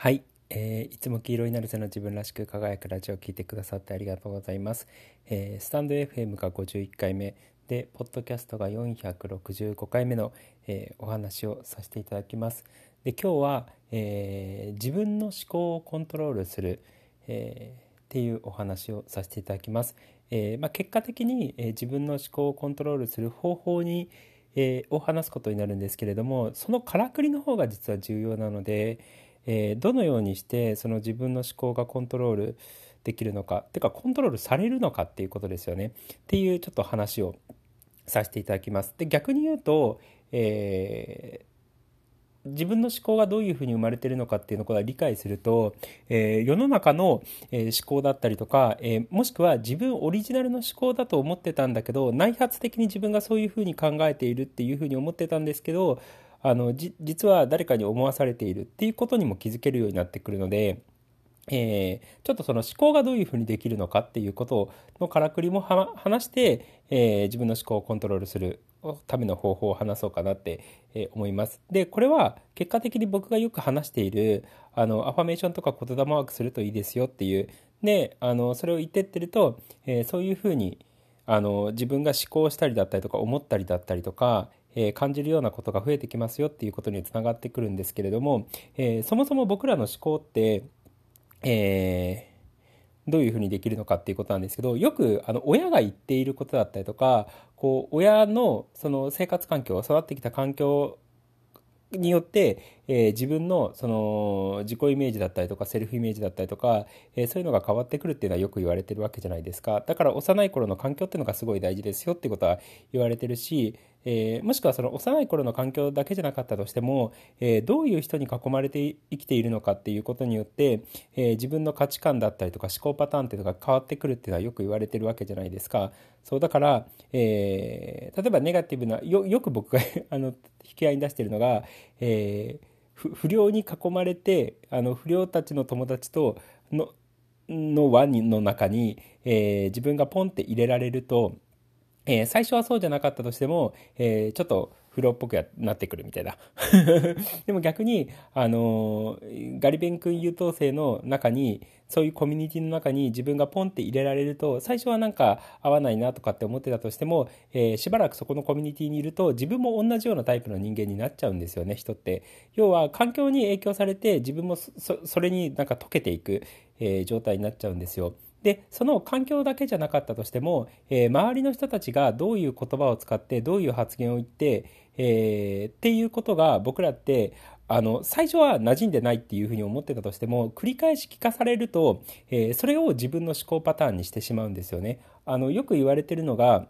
はい、えー、いつも黄色になるぜの自分らしく輝くラジオを聞いてくださってありがとうございます。えー、スタンド FM が51回目で、ポッドキャストが465回目の、えー、お話をさせていただきます。で今日は、えー、自分の思考をコントロールする、えー、っていうお話をさせていただきます。えーまあ、結果的に、えー、自分の思考をコントロールする方法に、えー、を話すことになるんですけれどもそのからくりの方が実は重要なので、えー、どのようにしてその自分の思考がコントロールできるのかてかコントロールされるのかっていうことですよねっていうちょっと話をさせていただきます。で逆に言うと、えー、自分の思考がどういうふうに生まれてるのかっていうのを理解すると、えー、世の中の、え思考だったりとか、えー、もしくは自分オリジナルの思考だと思ってたんだけど内発的に自分がそういうふうに考えているっていうふうに思ってたんですけどあの実は誰かに思わされているっていうことにも気づけるようになってくるので、えー、ちょっとその思考がどういうふうにできるのかっていうことのからくりも話して、えー、自分の思考をコントロールするための方法を話そうかなってえ思います。で、これは結果的に僕がよく話している、あの、アファメーションとか言霊ワークするといいですよっていう、で、あの、それを言ってってると、えー、そういうふうに、あの、自分が思考したりだったりとか思ったりだったりとか、え感じるようなことが増えてきますよっていうことにつながってくるんですけれども、えそもそも僕らの思考って、え、どういうふうにできるのかっていうことなんですけどよくあの親が言っていることだったりとかこう親のその生活環境育ってきた環境によって、えー、自分のその自己イメージだったりとかセルフイメージだったりとか、えー、そういうのが変わってくるっていうのはよく言われてるわけじゃないですか。だから幼い頃の環境っていうのがすごい大事ですよってことは言われてるし、えー、もしくはその幼い頃の環境だけじゃなかったとしても、えどういう人に囲まれて生きているのかっていうことによって、え自分の価値観だったりとか思考パターンっていうのが変わってくるっていうのはよく言われてるわけじゃないですか。そうだから、え例えばネガティブなよよく僕が あの引き合いに出してるのが、え、不良に囲まれてあの不良たちの友達とのの輪の中に、え、自分がポンって入れられると、えー、最初はそうじゃなかったとしても、えー、ちょっと不良っぽくなってくるみたいな。でも逆に、あのガリ勉君優等生の中にそういうコミュニティの中に自分がポンって入れられると最初はなんか合わないなとかって思ってたとしても、えー、しばらくそこのコミュニティにいると自分も同じようなタイプの人間になっちゃうんですよね人って。要は環境に影響されて自分もそれになんか溶けていく、え、状態になっちゃうんですよ。でその環境だけじゃなかったとしても、えー、周りの人たちがどういう言葉を使ってどういう発言を言って、えー、っていうことが僕らってあの最初は馴染んでないっていうふうに思ってたとしても繰り返し聞かされると、えー、それを自分の思考パターンにしてしまうんですよね。あのよく言われてるのが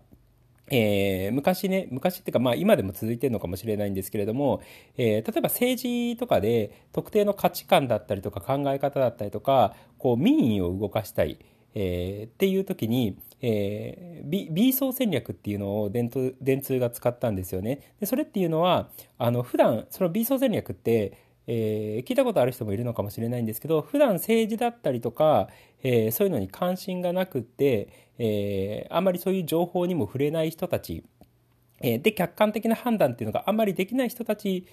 えー、昔ね、昔っていうか、まあ今でも続いてるのかもしれないんですけれども、えー、例えば政治とかで特定の価値観だったりとか考え方だったりとか、こう民意を動かしたい。えー、っていう時に、えー、B, B 層戦略っていうのを電通電通が使ったんですよね。でそれっていうのはあの普段その B 層戦略って、えー、聞いたことある人もいるのかもしれないんですけど普段政治だったりとか、えー、そういうのに関心がなくって、えー、あんまりそういう情報にも触れない人たち、えー、で客観的な判断っていうのがあんまりできない人たち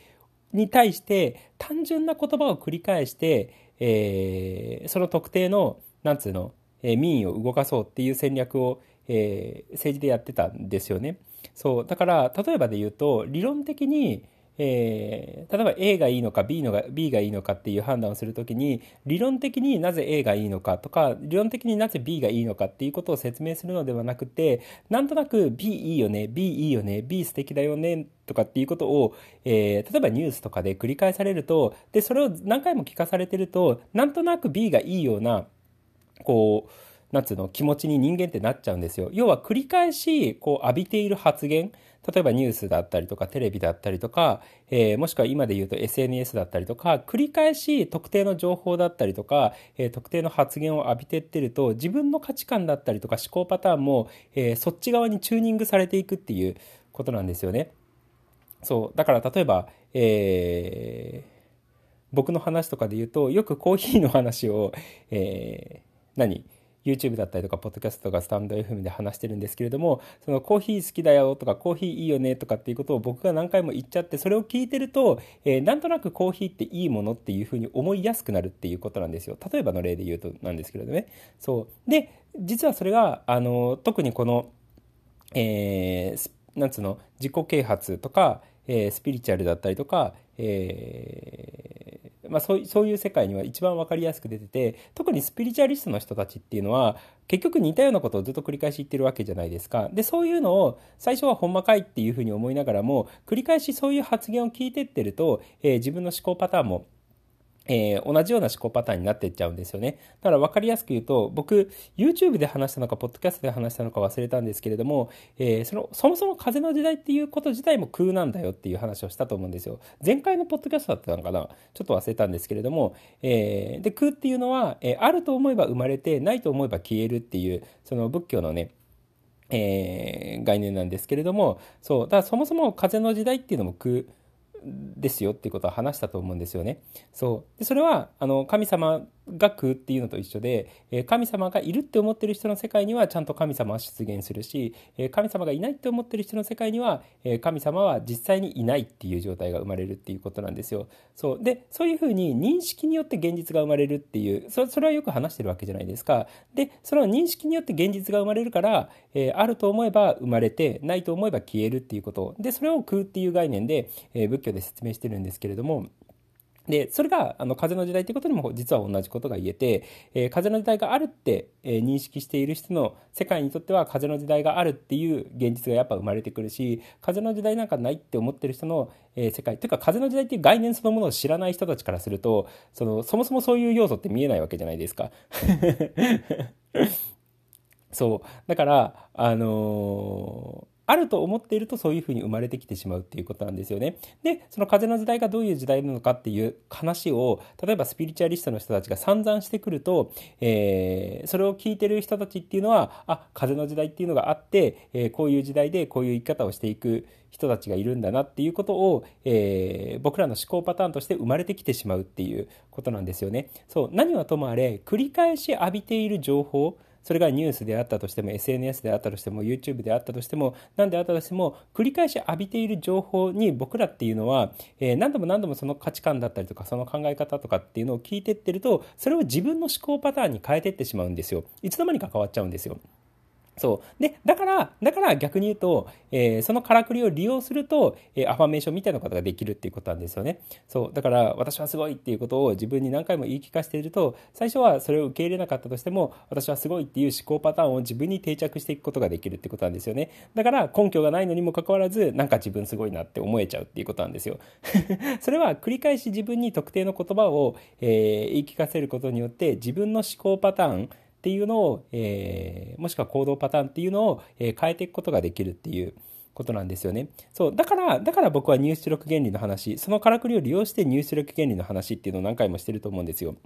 に対して単純な言葉を繰り返して、えー、その特定のなんつうのえ民意を動かそうっていう戦略を、えー、政治でやってたんですよね。そうだから例えばで言うと理論的に、えー、例えば A がいいのか B, のが B がいいのかっていう判断をするときに理論的になぜ A がいいのかとか理論的になぜ B がいいのかっていうことを説明するのではなくてなんとなく B いいよね B いいよね B 素敵だよねとかっていうことを、えー、例えばニュースとかで繰り返されるとでそれを何回も聞かされてるとなんとなく B がいいようなこう、なんつうの、気持ちに人間ってなっちゃうんですよ。要は繰り返し、こう浴びている発言、例えばニュースだったりとかテレビだったりとか、えー、もしくは今で言うと SNS だったりとか繰り返し特定の情報だったりとか、えー、特定の発言を浴びてってると自分の価値観だったりとか思考パターンも、えー、そっち側にチューニングされていくっていうことなんですよね。そうだから例えば、えー、僕の話とかで言うとよくコーヒーの話を、えー何？YouTube だったりとかポッドキャストとかスタンド FM で話してるんですけれどもそのコーヒー好きだよとかコーヒーいいよねとかっていうことを僕が何回も言っちゃってそれを聞いてると、えー、なんとなくコーヒーっていいものっていうふうに思いやすくなるっていうことなんですよ。例えばの例で言うとなんですけれどね。そう。で実はそれがあの特にこのえー、なんつうの？自己啓発とか、えー、スピリチュアルだったりとか、えーまあ、そうそういう世界には一番分かりやすく出てて特にスピリチュアリストの人たちっていうのは結局似たようなことをずっと繰り返し言ってるわけじゃないですか。でそういうのを最初はほんまかいっていうふうに思いながらも繰り返しそういう発言を聞いてってると、えー、自分の思考パターンもえー、同じような思考パターンになっていっちゃうんですよね。だから分かりやすく言うと、僕、YouTube で話したのか、ポッドキャストで話したのか忘れたんですけれども、えー、その、そもそも風の時代っていうこと自体も空なんだよっていう話をしたと思うんですよ。前回のポッドキャストだったのかな？ちょっと忘れたんですけれども、えー、で、空っていうのは、えあると思えば生まれて、ないと思えば消えるっていう、その仏教のね、え概念なんですけれども、そう、だからそもそも風の時代っていうのも空、ですよっていうことを話したと思うんですよね。そうでそれはあの神様が空っていうのと一緒で、え神様がいるって思ってる人の世界にはちゃんと神様は出現するし、え神様がいないって思ってる人の世界には、え神様は実際にいないっていう状態が生まれるっていうことなんですよ。そうでそういうふうに認識によって現実が生まれるっていうそそれはよく話してるわけじゃないですか。でその認識によって現実が生まれるから、えあると思えば生まれてないと思えば消えるっていうことでそれを空っていう概念で、え仏教で説明してるんですけれども。で、それが、あの、風の時代っていうことにも実は同じことが言えて、えー、風の時代があるって、えー、認識している人の世界にとっては風の時代があるっていう現実がやっぱ生まれてくるし、風の時代なんかないって思ってる人の、えー、世界、というか風の時代っていう概念そのものを知らない人たちからすると、その、そもそもそういう要素って見えないわけじゃないですか。そう。だから、あのーあると思っているとそういうふうに生まれてきてしまうっていうことなんですよね。で、その風の時代がどういう時代なのかっていう話を、例えばスピリチュアリストの人たちが散々してくると、えー、それを聞いてる人たちっていうのは、あ、風の時代っていうのがあって、えー、こういう時代でこういう生き方をしていく人たちがいるんだなっていうことを、えー、僕らの思考パターンとして生まれてきてしまうっていうことなんですよね。そう、何はともあれ、繰り返し浴びている情報、それがニュースであったとしても SNS であったとしても YouTube であったとしても何であったとしても繰り返し浴びている情報に僕らっていうのは、えー、何度も何度もその価値観だったりとかその考え方とかっていうのを聞いてってるとそれを自分の思考パターンに変えてってしまうんですよ。いつの間にか変わっちゃうんですよ。そう。で、だから、だから逆に言うと、えー、そのからくりを利用すると、えー、アファメーションみたいなことができるっていうことなんですよね。そう。だから、私はすごいっていうことを自分に何回も言い聞かせていると、最初はそれを受け入れなかったとしても、私はすごいっていう思考パターンを自分に定着していくことができるってことなんですよね。だから、根拠がないのにもかかわらず、なんか自分すごいなって思えちゃうっていうことなんですよ。それは繰り返し自分に特定の言葉を、えー、言い聞かせることによって、自分の思考パターン、っていうのを、えー、もしくは行動パターンっていうのを、えー、変えていくことができるっていうことなんですよね。そう。だから、だから僕は入出力原理の話、そのからくりを利用して入出力原理の話っていうのを何回もしてると思うんですよ。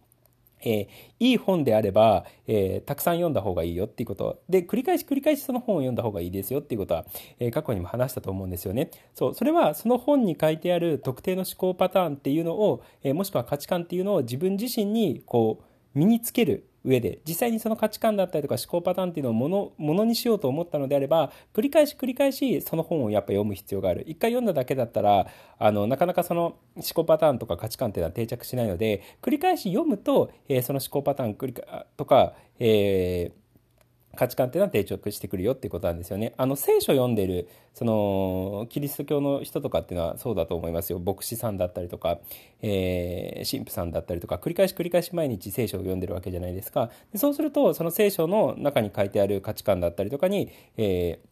えー、いい本であれば、えー、たくさん読んだ方がいいよっていうこと。で、繰り返し繰り返しその本を読んだ方がいいですよっていうことは、えー、過去にも話したと思うんですよね。そう、それはその本に書いてある特定の思考パターンっていうのを、えもしくは価値観っていうのを自分自身にこう、身につける上で実際にその価値観だったりとか思考パターンっていうのをものものにしようと思ったのであれば繰り返し繰り返しその本をやっぱ読む必要がある。一回読んだだけだったらあのなかなかその思考パターンとか価値観っていうのは定着しないので繰り返し読むと、えー、その思考パターンとか、えー価値観っていうのは定着してくるよっていうことなんですよね。あの聖書を読んでるそのキリスト教の人とかっていうのはそうだと思いますよ。牧師さんだったりとか、えー、神父さんだったりとか繰り返し繰り返し毎日聖書を読んでるわけじゃないですか。でそうするとその聖書の中に書いてある価値観だったりとかに、えー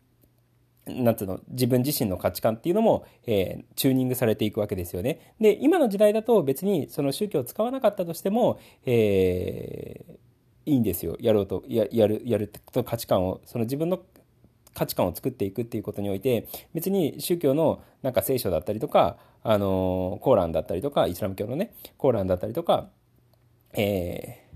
なんつうの、自分自身の価値観っていうのも、えー、チューニングされていくわけですよね。で、今の時代だと別にその宗教を使わなかったとしても、えー、いいんですよ。やろうとややるやると価値観をその自分の価値観を作っていくっていうことにおいて別に宗教のなんか聖書だったりとかあのコーランだったりとかイスラム教のねコーランだったりとか、えー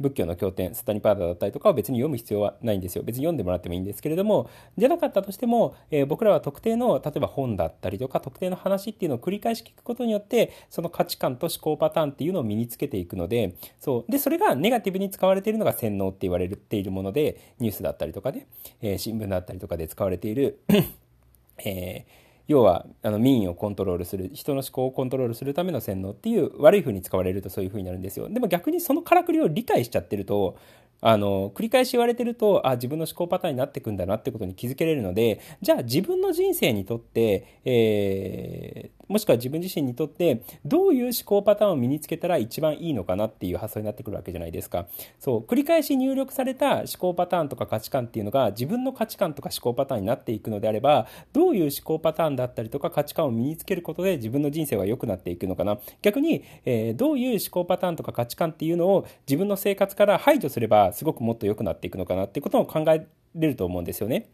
仏教の経典スタニパーダだったりとかは別に読む必要はないんですよ。別に読んでもらってもいいんですけれどもじゃなかったとしても、えー、僕らは特定の例えば本だったりとか特定の話っていうのを繰り返し聞くことによってその価値観と思考パターンっていうのを身につけていくのでそう。でそれがネガティブに使われているのが洗脳って言われているものでニュースだったりとかね、えー、新聞だったりとかで使われている えー要はあの民意をコントロールする人の思考をコントロールするための洗脳っていう悪い風に使われるとそういう風になるんですよ。でも逆にそのからくりを理解しちゃってるとあの繰り返し言われてるとあ自分の思考パターンになってくんだなってことに気づけれるのでじゃあ自分の人生にとって、えー、もしくは自分自身にとってどういう思考パターンを身につけたら一番いいのかなっていう発想になってくるわけじゃないですかそう繰り返し入力された思考パターンとか価値観っていうのが自分の価値観とか思考パターンになっていくのであればどういう思考パターンだったりとか価値観を身につけることで自分の人生は良くなっていくのかな逆に、えー、どういう思考パターンとか価値観っていうのを自分の生活から排除すればすごくもっと良くなっていくのかなっていうことを考えれると思うんですよね。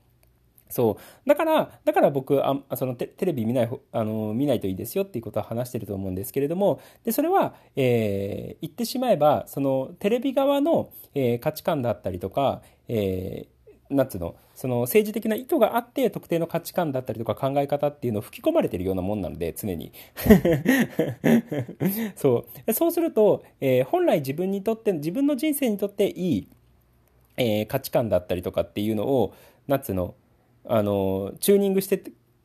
そう。だからだから僕あそのテレビ見ないあの見ないといいですよっていうことは話してると思うんですけれどもでそれは、えー、言ってしまえばそのテレビ側の、えー、価値観だったりとか、えー、なんつうのその政治的な意図があって特定の価値観だったりとか考え方っていうのを吹き込まれてるようなもんなので常に。そう。そうすると、えー、本来自分にとって自分の人生にとっていいえー、価値観だったりとかっていうのをなんつうのあのチューニングして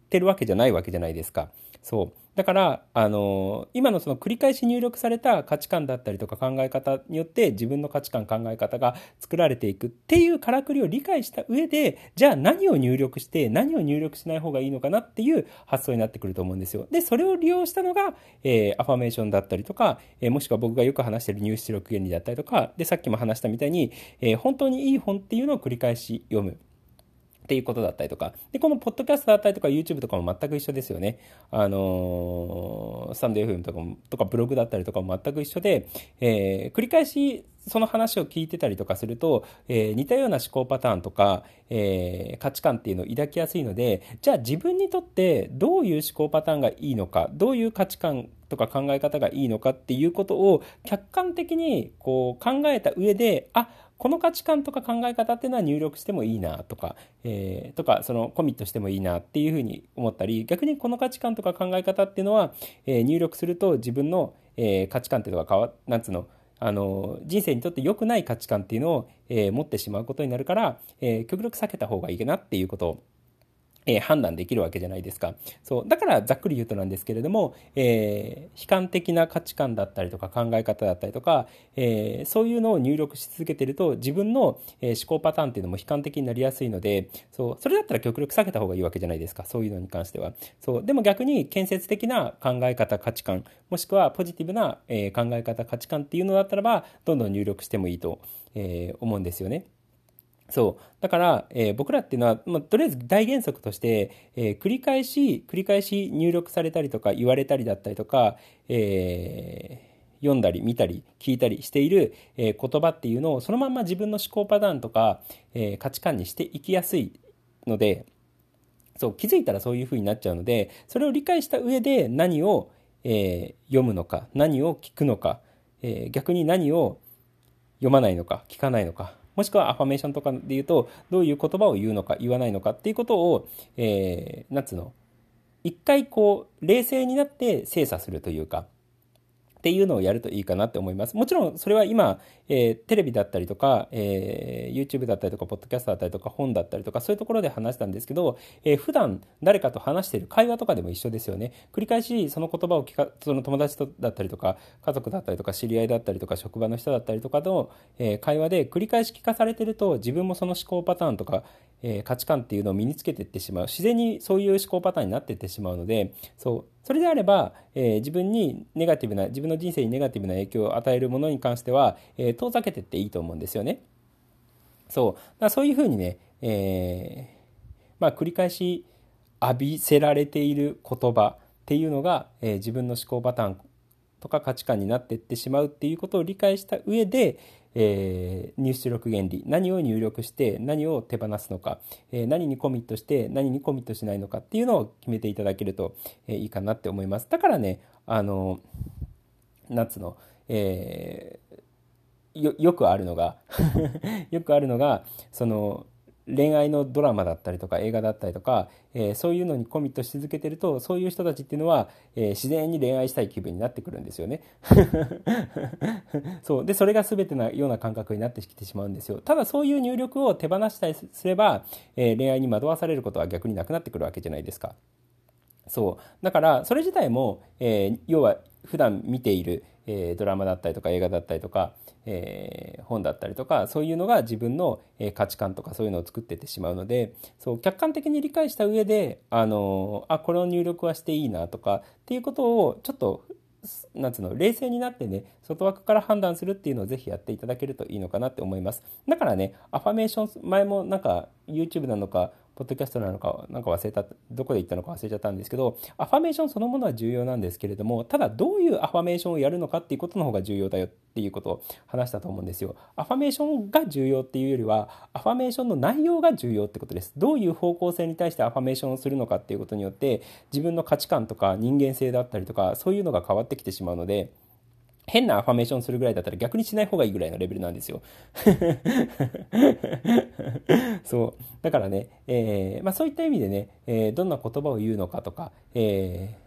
てるわけじゃないわけじゃないですか。そうだからあの今のその繰り返し入力された価値観だったりとか考え方によって自分の価値観考え方が作られていくっていうからくりを理解した上でじゃあ何を入力して何を入力しない方がいいのかなっていう発想になってくると思うんですよ。でそれを利用したのが、えー、アファメーションだったりとか、えー、もしくは僕がよく話してる入出力原理だったりとかでさっきも話したみたいに、えー、本当にいい本っていうのを繰り返し読む。っていうことだったりとか。で、このポッドキャストだったりとか YouTube とかも全く一緒ですよね。あのー、スタンド FM とかも、とかブログだったりとかも全く一緒で、えー、繰り返しその話を聞いてたりとかすると、えー、似たような思考パターンとか、えー、価値観っていうのを抱きやすいので、じゃあ自分にとってどういう思考パターンがいいのか、どういう価値観とか考え方がいいのかっていうことを客観的にこう考えた上で、あ、この価値観とか考え方っていうのは入力してもいいなとか、えー、とかそのコミットしてもいいなっていうふうに思ったり逆にこの価値観とか考え方っていうのは、えー、入力すると自分の、えー、価値観っていうのが変わなんつうのあの人生にとって良くない価値観っていうのを、えー、持ってしまうことになるから、えー、極力避けた方がいいなっていうことをえー、判断できるわけじゃないですか。そう。だからざっくり言うとなんですけれども、えー、悲観的な価値観だったりとか考え方だったりとか、えー、そういうのを入力し続けてると自分の、え思考パターンっていうのも悲観的になりやすいので、そう。それだったら極力避けた方がいいわけじゃないですか。そういうのに関しては。そう。でも逆に建設的な考え方、価値観、もしくはポジティブな、え考え方、価値観っていうのだったらば、どんどん入力してもいいと、え思うんですよね。そう。だから、えー、僕らっていうのは、まあ、とりあえず大原則として、えー、繰り返し、繰り返し入力されたりとか言われたりだったりとか、えー、読んだり見たり聞いたりしている、え言葉っていうのをそのまま自分の思考パターンとか、え価値観にしていきやすいので、そう気づいたらそういう風になっちゃうのでそれを理解した上で何を、え読むのか何を聞くのか、え逆に何を読まないのか聞かないのかもしくはアファメーションとかで言うと、どういう言葉を言うのか言わないのかっていうことを、えー、なんつうの、一回こう、冷静になって精査するというか、っていうのをやるといいかなって思います。もちろんそれは今、えー、テレビだったりとか、えー、YouTube だったりとか、ポッドキャストだったりとか、本だったりとか、そういうところで話したんですけど、えー、普段誰かと話している会話とかでも一緒ですよね。繰り返しその言葉を聞か、その友達とだったりとか、家族だったりとか、知り合いだったりとか、職場の人だったりとかの、え、会話で繰り返し聞かされてると、自分もその思考パターンとか、え、価値観っていうのを身につけていってしまう自然にそういう思考パターンになっていってしまうのでそうそれであれば、えー、自分にネガティブな自分の人生にネガティブな影響を与えるものに関しては、えー、遠ざけてっていいと思うんですよね。そうだそういうふうにね、えまあ、繰り返し浴びせられている言葉っていうのが、え自分の思考パターンとか価値観になっていってしまうっていうことを理解した上で、えー、入出力原理。何を入力して何を手放すのか、えー、何にコミットして何にコミットしないのかっていうのを決めていただけると、えー、いいかなって思います。だからねあの夏の、えよよくあるのが よくあるのがその恋愛のドラマだったりとか映画だったりとか、えー、そういうのにコミットし続けてるとそういう人たちっていうのは、えー、自然に恋愛したい気分になってくるんですよね。そう。でそれが全てなような感覚になってきてしまうんですよ。ただそういう入力を手放したりすれば、えー、恋愛に惑わされることは逆になくなってくるわけじゃないですか。そう。だからそれ自体も、え要は普段見ている、えドラマだったりとか映画だったりとかえ、本だったりとかそういうのが自分の、え、価値観とかそういうのを作ってってしまうのでそう客観的に理解した上であのあこれを入力はしていいなとかっていうことをちょっとなんつうの冷静になってね外枠から判断するっていうのをぜひやっていただけるといいのかなって思います。だからねアファメーション前もなんか YouTube なのかポッドキャストなのか、なんか忘れた、どこで言ったのか忘れちゃったんですけど、アファメーションそのものは重要なんですけれども、ただどういうアファメーションをやるのかっていうことの方が重要だよっていうことを話したと思うんですよ。アファメーションが重要っていうよりは、アファメーションの内容が重要ってことです。どういう方向性に対してアファメーションをするのかっていうことによって、自分の価値観とか人間性だったりとか、そういうのが変わってきてしまうので、変なアファメーションするぐらいだったら逆にしない方がいいぐらいのレベルなんですよ。そう。だからね、えー、まあそういった意味でね、えー、どんな言葉を言うのかとか、えー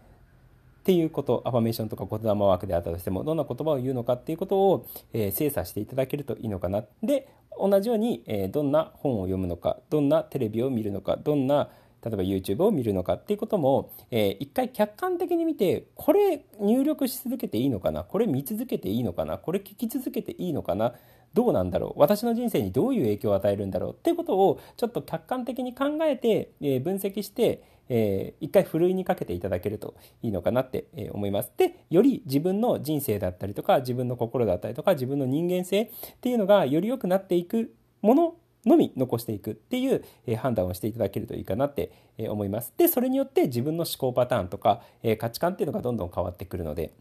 っていうこと、アファメーションとか言霊ワークであったとしても、どんな言葉を言うのかっていうことを、えー、精査していただけるといいのかな。で、同じように、えー、どんな本を読むのか、どんなテレビを見るのか、どんな例えば YouTube を見るのかっていうことも、えー、一回客観的に見てこれ入力し続けていいのかな？これ見続けていいのかな？これ聞き続けていいのかな？どうなんだろう？私の人生にどういう影響を与えるんだろう？っていうことをちょっと客観的に考えて、えー、分析してえー、一回ふるいにかけていただけるといいのかなってえ思います。で、より自分の人生だったりとか、自分の心だったりとか、自分の人間性っていうのがより良くなっていくもののみ残していくっていう、え判断をしていただけるといいかなって、思います。で、それによって自分の思考パターンとか、え価値観っていうのがどんどん変わってくるので、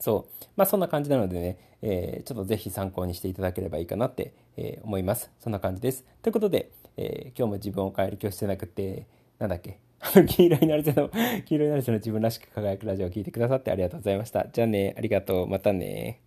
そう。まあそんな感じなのでね、え、ちょっとぜひ参考にしていただければいいかなって、え、思います。そんな感じです。ということで、え、今日も自分を変える教室じゃなくて、なんだっけ、黄色いなるせの、黄色いなるせの自分らしく輝くラジオを聴いてくださってありがとうございました。じゃあね、ありがとう。またね。